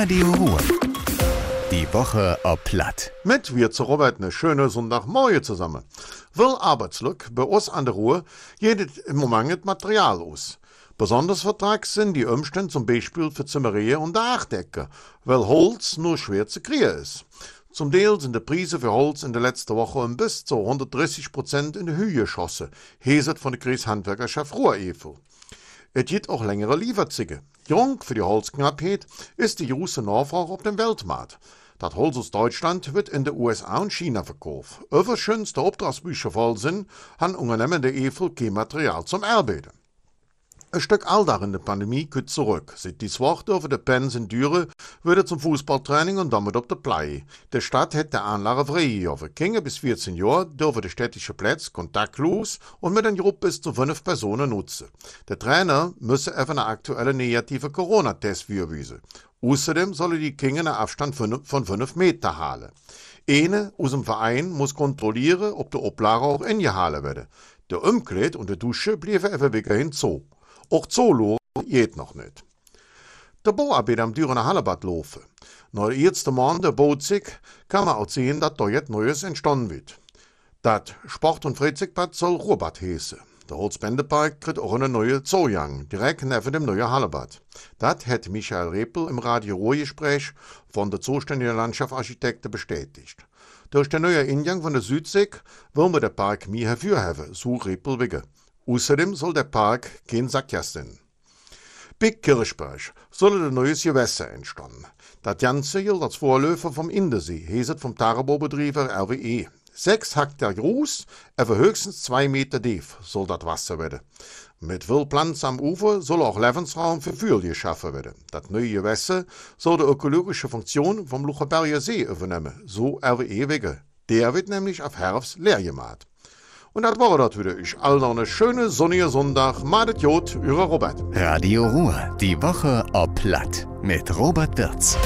Radio Ruhr. Die Woche ob Platt. Mit wir zu Robert eine schöne Sonntagmorgen zusammen. Will Arbeitslück bei uns an der Ruhe jedet im Moment Material aus. Besonders vertrag sind die Umstände zum Beispiel für Zimmereien und Dachdecker, weil Holz nur schwer zu kriegen ist. Zum Teil sind die Preise für Holz in der letzten Woche um bis zu 130 Prozent in die Höhe geschossen, heset von der Kreishandwerkerschaft Ruhr-Evel. Es gibt auch längere Lieferzüge. Jung für die Holzknappheit ist die große Nachfrage auf dem Weltmarkt. Das Holz aus Deutschland wird in den USA und China verkauft. Überschönst der Auftragsbücher voll sind, haben Unternehmen der Evel kein Material zum Arbeiten. Ein Stück Alltag in der Pandemie geht zurück. Seit die Woche over de Pens in Düren wieder zum Fußballtraining und damit auf der Play. Der Stadt hat der Anlage freigegeben. Kinder bis 14 Jahre dürfen die städtische Plätze kontaktlos und mit einer Gruppe bis zu fünf Personen nutzen. Der Trainer müsse auf eine aktuelle negative Corona-Test vorweisen. Außerdem sollen die Kinder einen Abstand von 5 Meter halten. Eine aus dem Verein muss kontrollieren, ob die Oplage auch eingehalten werden. Der Umkleid und die Dusche bleiben einfach weiterhin zu. Auch Zolo geht noch nicht. Der Bauarbeiter am Dürener Hallebad laufen. Nach der ersten Mann der Bootzig kann man auch sehen, dass da jetzt Neues entstanden wird. Das Sport- und Freizeigbad soll Ruhrbad heißen. Der Holzbändepark kriegt auch eine neue Zugang, direkt neben dem neuen Hallebad. Das hat Michael Repel im Radio Ruhrgespräch von der zuständigen Landschaftsarchitekten bestätigt. Durch den neuen Eingang von der Südsee wollen wir den Park mehr hervorheben, so Repel wegen. Außerdem soll der Park kein Sackgassen. Big Kirchberg soll ein neues Gewässer entstehen. Das Ganze gilt als Vorläufer vom Indensee, heset vom Tarabobetrieber RWE. Sechs Hektar groß, aber höchstens zwei Meter tief soll das Wasser werden. Mit Wildpflanzen am Ufer soll auch Lebensraum für Vögel geschaffen werden. Das neue Gewässer soll die ökologische Funktion vom Lucherberger See übernehmen, so RWE wege. Der wird nämlich auf Herbst leer gemacht. Und das war das wieder. Ich all noch eine schöne sonnige Sonntag. Madet Jod, Ihre Robert. Radio Ruhr. Die Woche ob Platt. Mit Robert Wirz.